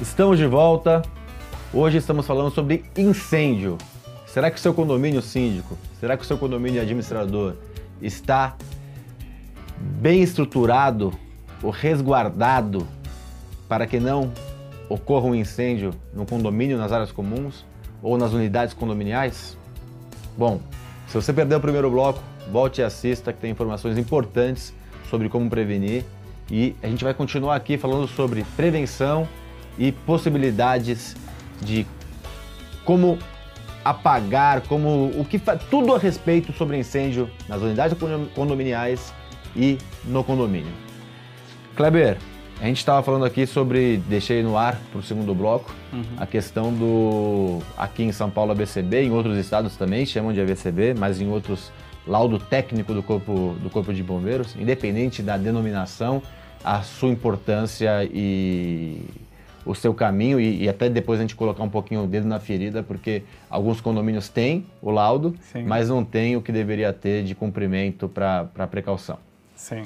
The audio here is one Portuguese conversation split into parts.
Estamos de volta. Hoje estamos falando sobre incêndio. Será que o seu condomínio síndico, será que o seu condomínio administrador está bem estruturado ou resguardado para que não ocorra um incêndio no condomínio, nas áreas comuns ou nas unidades condominiais? Bom, se você perdeu o primeiro bloco, volte e assista que tem informações importantes sobre como prevenir e a gente vai continuar aqui falando sobre prevenção e possibilidades de como apagar, como o que tudo a respeito sobre incêndio nas unidades condominiais e no condomínio. Kleber, a gente estava falando aqui sobre, deixei no ar para o segundo bloco, uhum. a questão do, aqui em São Paulo, ABCB, em outros estados também chamam de ABCB, mas em outros, laudo técnico do Corpo, do corpo de Bombeiros, independente da denominação, a sua importância e o seu caminho e, e, até depois a gente colocar um pouquinho o dedo na ferida, porque alguns condomínios têm o laudo, Sim. mas não tem o que deveria ter de cumprimento para precaução. Sim.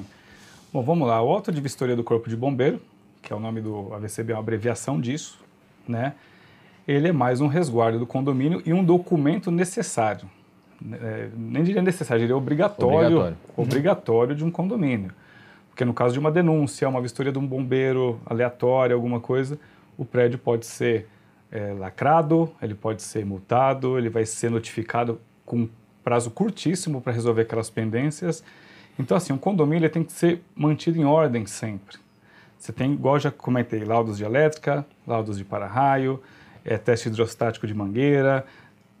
Bom, vamos lá. O auto de vistoria do Corpo de Bombeiro, que é o nome do AVCB, é uma abreviação disso, né? Ele é mais um resguardo do condomínio e um documento necessário. É, nem diria necessário, diria obrigatório, obrigatório. obrigatório de um condomínio. Porque no caso de uma denúncia, uma vistoria de um bombeiro aleatória, alguma coisa, o prédio pode ser é, lacrado, ele pode ser multado, ele vai ser notificado com prazo curtíssimo para resolver aquelas pendências. Então, assim, um condomínio tem que ser mantido em ordem sempre. Você tem, igual já comentei, laudos de elétrica, laudos de para-raio, é, teste hidrostático de mangueira,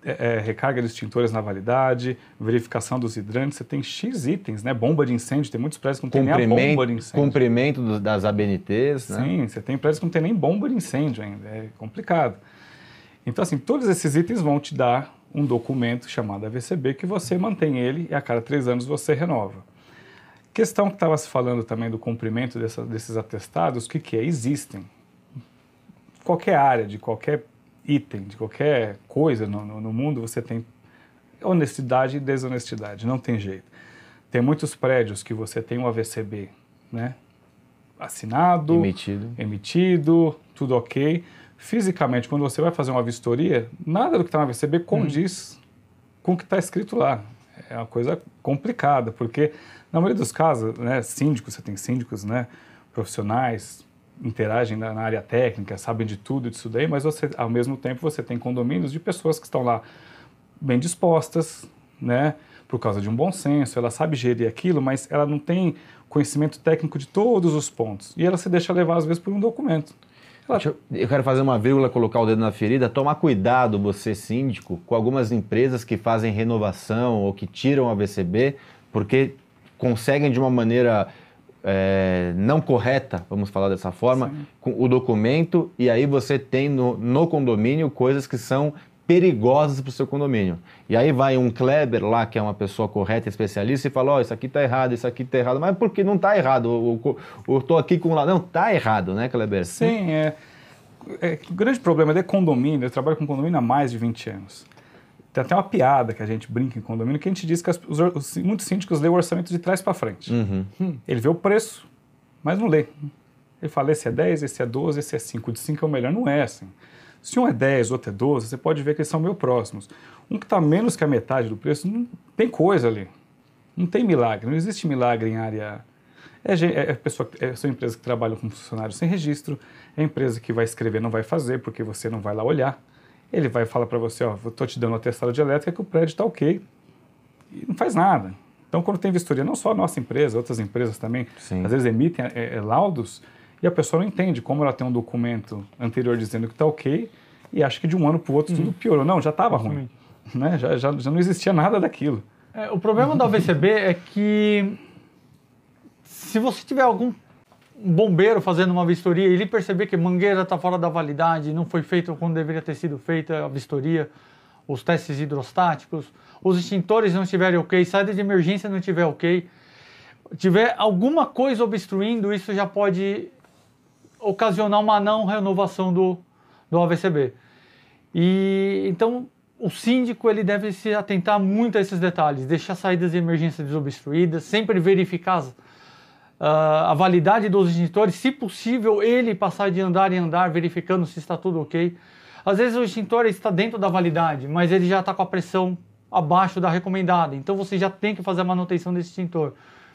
é, é, recarga de extintores na validade, verificação dos hidrantes, você tem X itens, né? Bomba de incêndio, tem muitos prédios que não tem nem a bomba de incêndio. Cumprimento das ABNTs, né? Sim, você tem prédios que não tem nem bomba de incêndio ainda, é complicado. Então, assim, todos esses itens vão te dar um documento chamado AVCB que você mantém ele e a cada três anos você renova. Questão que estava se falando também do cumprimento dessa, desses atestados, o que, que é? Existem. Qualquer área, de qualquer item, de qualquer coisa no, no, no mundo, você tem honestidade e desonestidade, não tem jeito. Tem muitos prédios que você tem um AVCB, né? Assinado, emitido, emitido tudo ok. Fisicamente, quando você vai fazer uma vistoria, nada do que está no AVCB condiz hum. com o que está escrito lá. É uma coisa complicada, porque na maioria dos casos, né, síndicos, você tem síndicos, né, profissionais, interagem na, na, área técnica, sabem de tudo disso daí, mas você, ao mesmo tempo você tem condomínios de pessoas que estão lá bem dispostas, né, por causa de um bom senso, ela sabe gerir aquilo, mas ela não tem conhecimento técnico de todos os pontos e ela se deixa levar às vezes por um documento. Ela... Eu quero fazer uma vírgula, colocar o dedo na ferida. Tomar cuidado, você síndico, com algumas empresas que fazem renovação ou que tiram a VCB, porque conseguem de uma maneira é, não correta, vamos falar dessa forma, com o documento e aí você tem no, no condomínio coisas que são perigosas para o seu condomínio. E aí vai um Kleber lá, que é uma pessoa correta, especialista, e fala, ó, oh, isso aqui está errado, isso aqui está errado. Mas por que não está errado? Eu estou aqui com lá. Não, está errado, né, Kleber? Sim, é, é, o grande problema é condomínio, eu trabalho com condomínio há mais de 20 anos. Tem até uma piada que a gente brinca em condomínio, que a gente diz que as, os, os, muitos síndicos lê o orçamento de trás para frente. Uhum. Hum, ele vê o preço, mas não lê. Ele fala, esse é 10, esse é 12, esse é 5. De 5 é o melhor. Não é assim. Se um é 10, outro é 12, você pode ver que eles são meio próximos. Um que está menos que a metade do preço, não, tem coisa ali. Não tem milagre. Não existe milagre em área... É, é, é pessoa, é, são empresas que trabalham com funcionários sem registro, é empresa que vai escrever não vai fazer, porque você não vai lá olhar ele vai falar para você, ó, estou te dando uma testada de elétrica que o prédio está ok. E não faz nada. Então, quando tem vistoria, não só a nossa empresa, outras empresas também, Sim. às vezes emitem é, é, laudos e a pessoa não entende como ela tem um documento anterior dizendo que está ok e acha que de um ano para o outro uhum. tudo piorou. Não, já estava ruim. Né? Já, já, já não existia nada daquilo. É, o problema da VCB é que se você tiver algum um bombeiro fazendo uma vistoria e ele perceber que mangueira está fora da validade, não foi feita quando deveria ter sido feita a vistoria, os testes hidrostáticos, os extintores não estiverem ok, saída de emergência não estiver ok, tiver alguma coisa obstruindo, isso já pode ocasionar uma não renovação do, do AVCB. E então o síndico ele deve se atentar muito a esses detalhes, deixar saídas de emergência desobstruídas, sempre verificar as, a validade dos extintores, se possível, ele passar de andar em andar, verificando se está tudo ok. Às vezes o extintor está dentro da validade, mas ele já está com a pressão abaixo da recomendada. Então você já tem que fazer a manutenção desse extintor.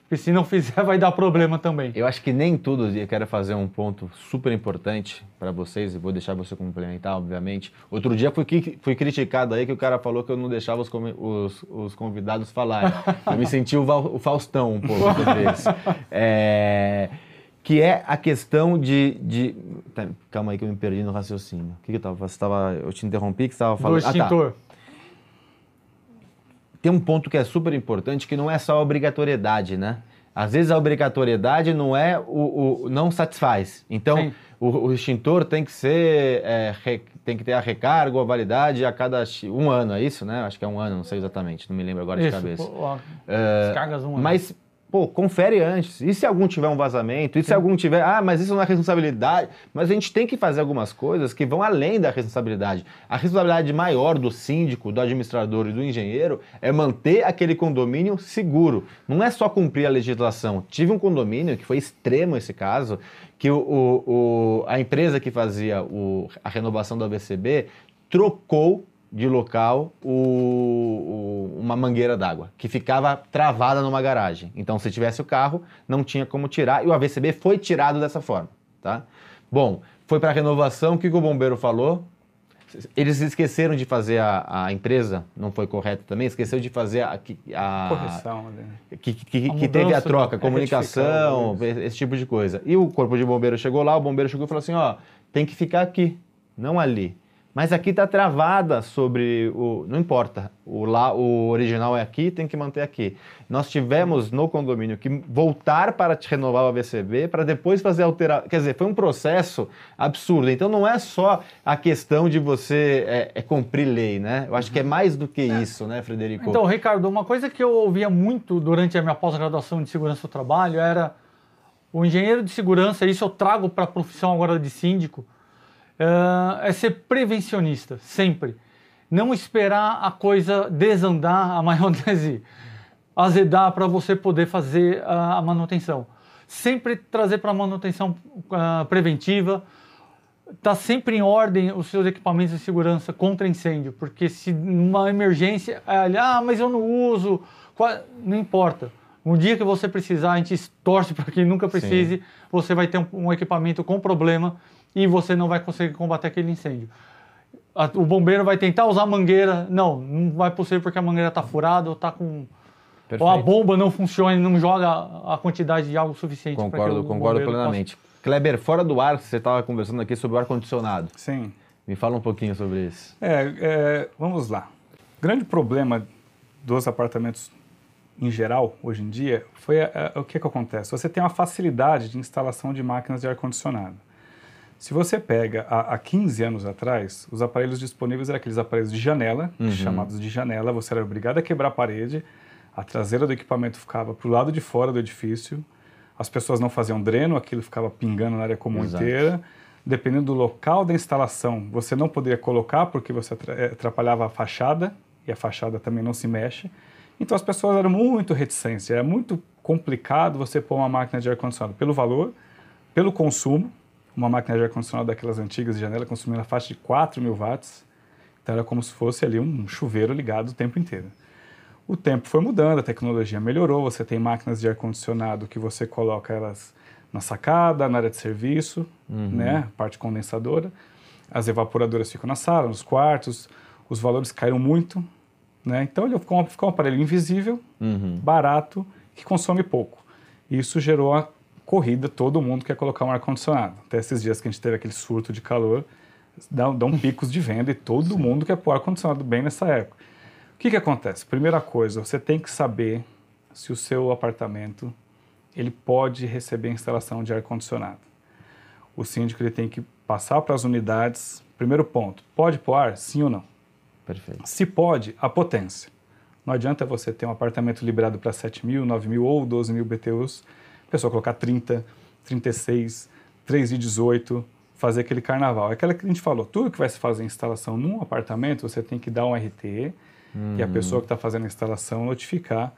Porque se não fizer, vai dar problema também. Eu acho que nem tudo, e eu quero fazer um ponto super importante para vocês, e vou deixar você complementar, obviamente. Outro dia fui, fui criticado aí que o cara falou que eu não deixava os, os, os convidados falarem. eu me senti o, o Faustão um pouco vezes. É, que é a questão de. de tá, calma aí que eu me perdi no raciocínio. O que, que eu tava? Você tava, eu te interrompi que você estava falando. Do extintor. Ah, tá tem um ponto que é super importante, que não é só a obrigatoriedade, né? Às vezes a obrigatoriedade não é o, o não satisfaz. Então, o, o, extintor tem que ser é, re, tem que ter a recarga a validade a cada um ano, é isso, né? Acho que é um ano, não sei exatamente, não me lembro agora isso, de cabeça. Pô, é, descargas um ano. Mas pô, confere antes. E se algum tiver um vazamento? E se Sim. algum tiver, ah, mas isso não é responsabilidade? Mas a gente tem que fazer algumas coisas que vão além da responsabilidade. A responsabilidade maior do síndico, do administrador e do engenheiro é manter aquele condomínio seguro. Não é só cumprir a legislação. Tive um condomínio que foi extremo esse caso, que o, o, o a empresa que fazia o, a renovação do AVCB trocou de local o, o, uma mangueira d'água, que ficava travada numa garagem. Então, se tivesse o carro, não tinha como tirar, e o AVCB foi tirado dessa forma. Tá? Bom, foi para a renovação, o que, que o bombeiro falou? Eles esqueceram de fazer a, a, empresa, não foi correto também, esqueceu de fazer a. a Correção, né? Que, que, que teve a troca, comunicação, esse tipo de coisa. E o corpo de bombeiro chegou lá, o bombeiro chegou e falou assim: ó, tem que ficar aqui, não ali. Mas aqui está travada sobre o. Não importa. O, lá, o original é aqui, tem que manter aqui. Nós tivemos no condomínio que voltar para te renovar o AVCB para depois fazer alteração. Quer dizer, foi um processo absurdo. Então não é só a questão de você é, é cumprir lei, né? Eu acho que é mais do que é. isso, né, Frederico? Então, Ricardo, uma coisa que eu ouvia muito durante a minha pós-graduação de segurança do trabalho era o engenheiro de segurança, isso eu trago para a profissão agora de síndico uh, é ser prevencionista, sempre. Não esperar a coisa desandar, a maionese azedar para você poder fazer a, a manutenção. Sempre trazer para a manutenção uh, preventiva, tá sempre em ordem os seus equipamentos de segurança contra incêndio, porque se uma emergência, ah, mas eu não uso, não importa. Um dia que você precisar, a gente torce para que nunca precise, Sim. você vai ter um, um, equipamento com problema e você não vai conseguir combater aquele incêndio. A, o bombeiro vai tentar usar mangueira, não, não vai possível porque a mangueira está furada ou está com Perfeito. ou a bomba não funciona e não joga a quantidade de água suficiente. Concordo, concordo plenamente. Possa... Kleber, fora do ar, você estava conversando aqui sobre o ar condicionado. Sim. Me fala um pouquinho sobre isso. É, é, vamos lá. O grande problema dos apartamentos em geral, hoje em dia, foi a, a, o que, que acontece? Você tem uma facilidade de instalação de máquinas de ar-condicionado. Se você pega há, há 15 anos atrás, os aparelhos disponíveis eram aqueles aparelhos de janela, uhum. chamados de janela, você era obrigado a quebrar a parede, a traseira do equipamento ficava para o lado de fora do edifício, as pessoas não faziam dreno, aquilo ficava pingando na área comum Exato. inteira. Dependendo do local da instalação, você não poderia colocar porque você eh, atrapalhava a fachada, e a fachada também não se mexe. Então as pessoas eram muito reticentes, era muito complicado você pôr uma máquina de ar-condicionado pelo valor, pelo consumo, uma máquina de ar-condicionado daquelas antigas de janela consumindo a faixa de 4 mil watts. Então era como se fosse ali um chuveiro ligado o tempo inteiro. O tempo foi mudando, a tecnologia melhorou, você tem máquinas de ar-condicionado que você coloca elas na sacada, na área de serviço, uhum. né, parte condensadora. As evaporadoras ficam na sala, nos quartos. Os valores caíram muito, né? Então ele ficou um, aparelho invisível, uhum. barato, que consome pouco. Isso gerou a corrida, todo mundo quer colocar um ar-condicionado. Até esses dias que a gente teve aquele surto de calor, dão, dão picos de venda e todo Sim. mundo quer pôr ar-condicionado bem nessa época. O que, que acontece? Primeira coisa, você tem que saber se o seu apartamento ele pode receber instalação de ar-condicionado. O síndico ele tem que passar para as unidades. Primeiro ponto, pode pôr ar? Sim ou não? Perfeito. Se pode, a potência. Não adianta você ter um apartamento liberado para 7 mil, 9 mil ou 12 mil BTUs pessoa colocar 30, 36, 3 de 18, fazer aquele carnaval. É aquela que a gente falou, tudo que vai se fazer instalação num apartamento, você tem que dar um RT e a pessoa que está fazendo a instalação notificar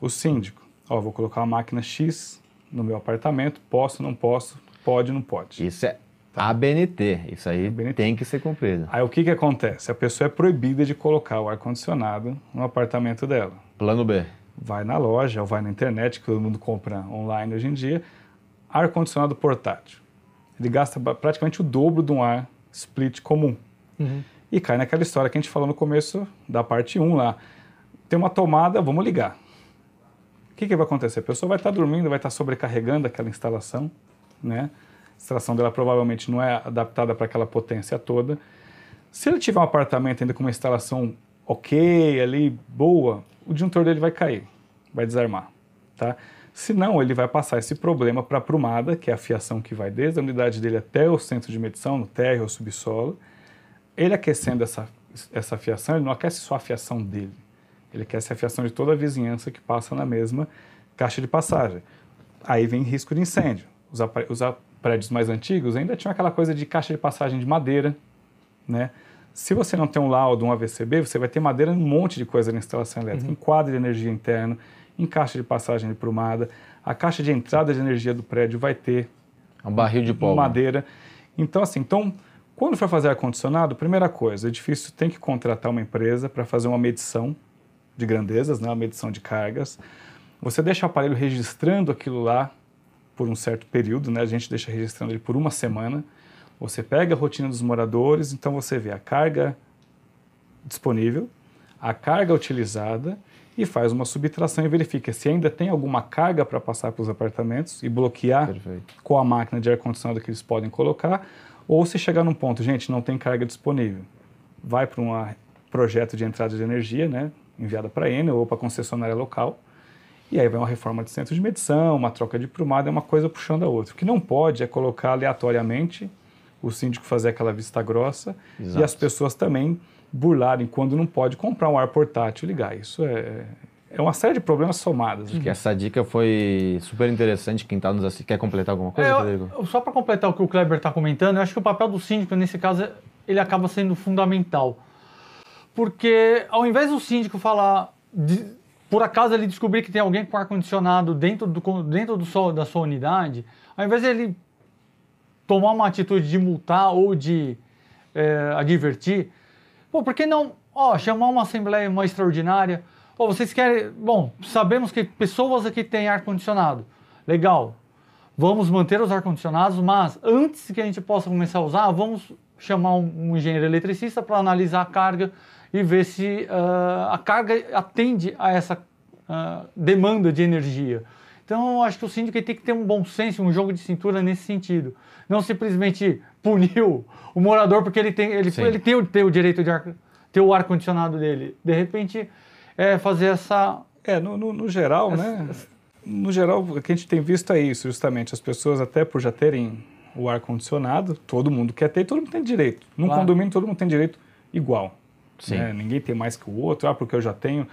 o síndico. Ó, vou colocar uma máquina X no meu apartamento, posso, não posso, pode, não pode. Isso é ABNT, isso aí ABNT. tem que ser cumprido. Aí o que, que acontece? A pessoa é proibida de colocar o ar-condicionado no apartamento dela. Plano B. Vai na loja ou vai na internet, que todo mundo compra online hoje em dia, ar-condicionado portátil. Ele gasta praticamente o dobro de um ar split comum. E cai naquela história que a gente falou no começo da parte 1 lá. Tem uma tomada, vamos ligar. O que, que vai acontecer? A pessoa vai estar dormindo, vai estar sobrecarregando aquela instalação, né? A instalação dela provavelmente não é adaptada para aquela potência toda. Se ele tiver um apartamento ainda com uma instalação ok, ali, boa, o disjuntor dele vai cair, vai desarmar, tá? Se não, ele vai passar esse problema para a prumada, que é a fiação que vai desde a unidade dele até o centro de medição, no térreo ou subsolo. Ele aquecendo essa, essa fiação, ele não aquece só a fiação dele, ele aquece a fiação de toda a vizinhança que passa na mesma caixa de passagem. Aí vem risco de incêndio. Os, os prédios mais antigos ainda tinham aquela coisa de caixa de passagem de madeira, né? Se você não tem um laudo, um AVCB, você vai ter madeira em um monte de coisa na instalação elétrica, em quadro de energia interno, em caixa de passagem de prumada, a caixa de entrada de energia do prédio vai ter um barril de pólvora. madeira. Então, assim, então, quando for fazer ar-condicionado, primeira coisa, o edifício tem que contratar uma empresa para fazer uma medição de grandezas, né, uma medição de cargas. Você deixa o aparelho registrando aquilo lá por um certo período, né, a gente deixa registrando ele por uma semana. Você pega a rotina dos moradores, então você vê a carga disponível, a carga utilizada e faz uma subtração e verifica se ainda tem alguma carga para passar para os apartamentos e bloquear Perfeito. com a máquina de ar-condicionado que eles podem colocar, ou se chegar num ponto, gente, não tem carga disponível, vai para um projeto de entrada de energia, né, enviada para a Enel ou para a concessionária local, e aí vai uma reforma de centro de medição, uma troca de prumada, é uma coisa puxando a outra. O que não pode é colocar aleatoriamente o síndico fazer aquela vista grossa Exato. e as pessoas também burlarem quando não pode comprar um ar portátil e ligar. Isso é, é uma série de problemas somados. Acho que essa dica foi super interessante. Quem tá nos assistindo. Quer completar alguma coisa, É, Rodrigo? só para completar o que o Kleber está comentando, eu acho que o papel do síndico, nesse caso, ele acaba sendo fundamental. Porque ao invés do síndico falar, de- por acaso ele descobrir que tem alguém com ar-condicionado dentro, do, dentro do sol, da sua unidade, ao invés ele tomar uma atitude de multar ou de é, advertir, pô, por que não ó, chamar uma assembleia uma extraordinária? Ó, vocês querem. Bom, sabemos que pessoas aqui têm ar-condicionado. Legal. Vamos manter os ar-condicionados, mas antes que a gente possa começar a usar, vamos chamar um, um engenheiro eletricista para analisar a carga e ver se ah, a carga atende a essa ah, demanda de energia. Então, eu acho que o síndico tem que ter um bom senso, um jogo de cintura nesse sentido. Não simplesmente punir o, morador porque ele tem, ele, ele tem, o, tem o direito de ar, ter o ar-condicionado dele. De repente, é fazer essa. É, no, no- no geral, né? No geral, o que a gente tem visto é isso, justamente. As pessoas, até por já terem o ar-condicionado, todo mundo quer ter, todo mundo tem direito. Num Claro. condomínio, todo mundo tem direito igual. Né? Ninguém tem mais que o outro, ah, porque eu já tenho.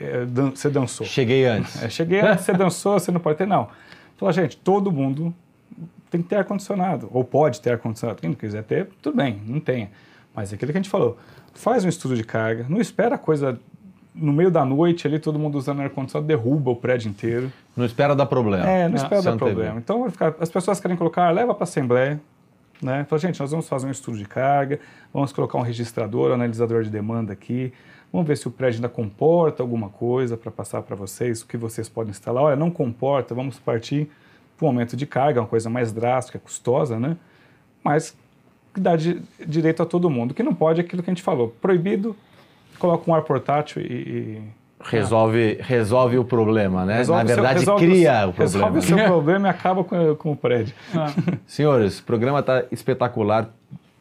É, você dançou. Cheguei antes. É, cheguei antes, você dançou, você não pode ter, não. Fala, gente, todo mundo tem que ter ar-condicionado, ou pode ter ar-condicionado. Quem não quiser ter, tudo bem, não tenha. Mas é aquilo que a gente falou, faz um estudo de carga, não espera a coisa no meio da noite ali, todo mundo usando ar-condicionado, derruba o prédio inteiro. Não espera dar problema. É, não espera dar não teve. problema. Então, as pessoas querem colocar, leva para a Assembleia, né? Fala, gente, nós vamos fazer um estudo de carga, vamos colocar um registrador, um analisador de demanda aqui, vamos ver se o prédio ainda comporta alguma coisa para passar para vocês, o que vocês podem instalar. Olha, não comporta, vamos partir para um aumento de carga, uma coisa mais drástica, custosa, né? Mas que dá di- direito a todo mundo. O que não pode é aquilo que a gente falou, proibido, coloca um ar portátil e... e Resolve, resolve o problema, né? resolve Na o seu- verdade, resolve cria o, o Resolve problema. o seu problema e acaba com, com o prédio. Senhores, o programa está espetacular.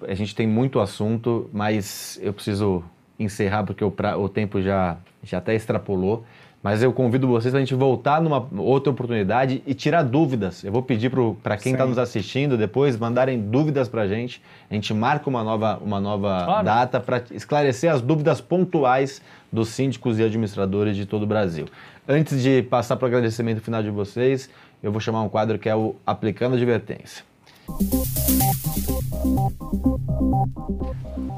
A gente tem muito assunto, mas eu preciso encerrar porque o, pra- o tempo já, já até extrapolou. Mas eu convido vocês para a gente voltar numa outra oportunidade e tirar dúvidas. Eu vou pedir para quem está nos assistindo depois mandarem dúvidas para a gente. A gente marca uma nova, uma nova Claro. data para esclarecer as dúvidas pontuais dos síndicos e administradores de todo o Brasil. Antes de passar para o agradecimento final de vocês, eu vou chamar um quadro que é o Aplicando Advertência.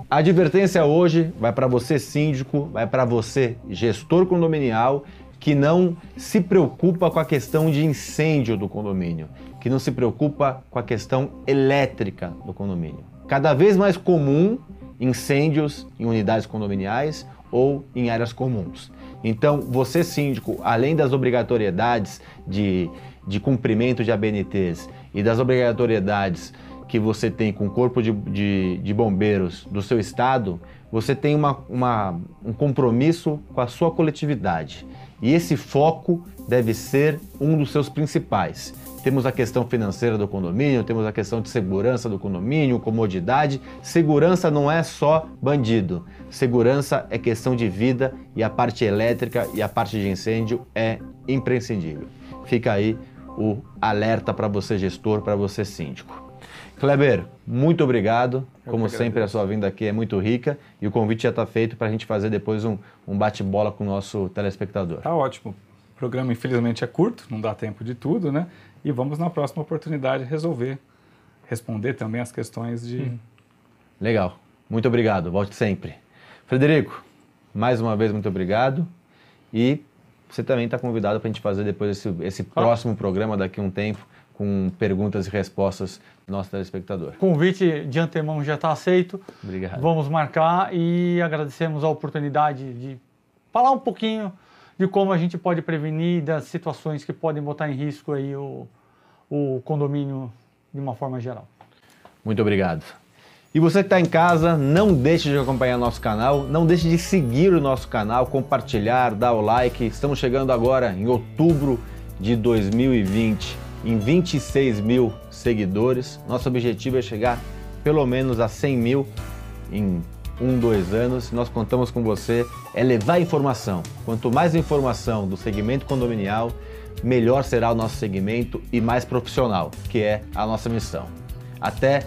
A advertência hoje vai para você síndico, vai para você gestor condominial que não se preocupa com a questão de incêndio do condomínio, que não se preocupa com a questão elétrica do condomínio. Cada vez mais comum incêndios em unidades condominiais ou em áreas comuns. Então, você síndico, além das obrigatoriedades de, de cumprimento de ABNTs e das obrigatoriedades que você tem com o corpo de, de, de bombeiros do seu estado, você tem uma, uma, um compromisso com a sua coletividade. E esse foco deve ser um dos seus principais. Temos a questão financeira do condomínio, temos a questão de segurança do condomínio, comodidade. Segurança não é só bandido. Segurança é questão de vida e a parte elétrica e a parte de incêndio é imprescindível. Fica aí o alerta para você gestor, para você síndico. Kleber, muito obrigado. Eu Como sempre, a sua vinda aqui é muito rica e o convite já está feito para a gente fazer depois um, um bate-bola com o nosso telespectador. Tá ótimo. O programa, infelizmente, é curto, não dá tempo de tudo, né? E vamos na próxima oportunidade resolver, responder também as questões de. Hum. Legal. Muito obrigado. Volte sempre. Frederico, mais uma vez, muito obrigado. E você também está convidado para a gente fazer depois esse, esse ah. próximo programa daqui a um tempo com perguntas e respostas do nosso telespectador. O convite de antemão já está aceito. Obrigado. Vamos marcar e agradecemos a oportunidade de falar um pouquinho de como a gente pode prevenir das situações que podem botar em risco aí o, o condomínio de uma forma geral. Muito obrigado. E você que está em casa, não deixe de acompanhar nosso canal, não deixe de seguir o nosso canal, compartilhar, dar o like. Estamos chegando agora em outubro de 2020 em 26 mil seguidores. Nosso objetivo é chegar pelo menos a 100 mil em um, dois anos. Nós contamos com você, é levar informação. Quanto mais informação do segmento condominial, melhor será o nosso segmento e mais profissional, que é a nossa missão. Até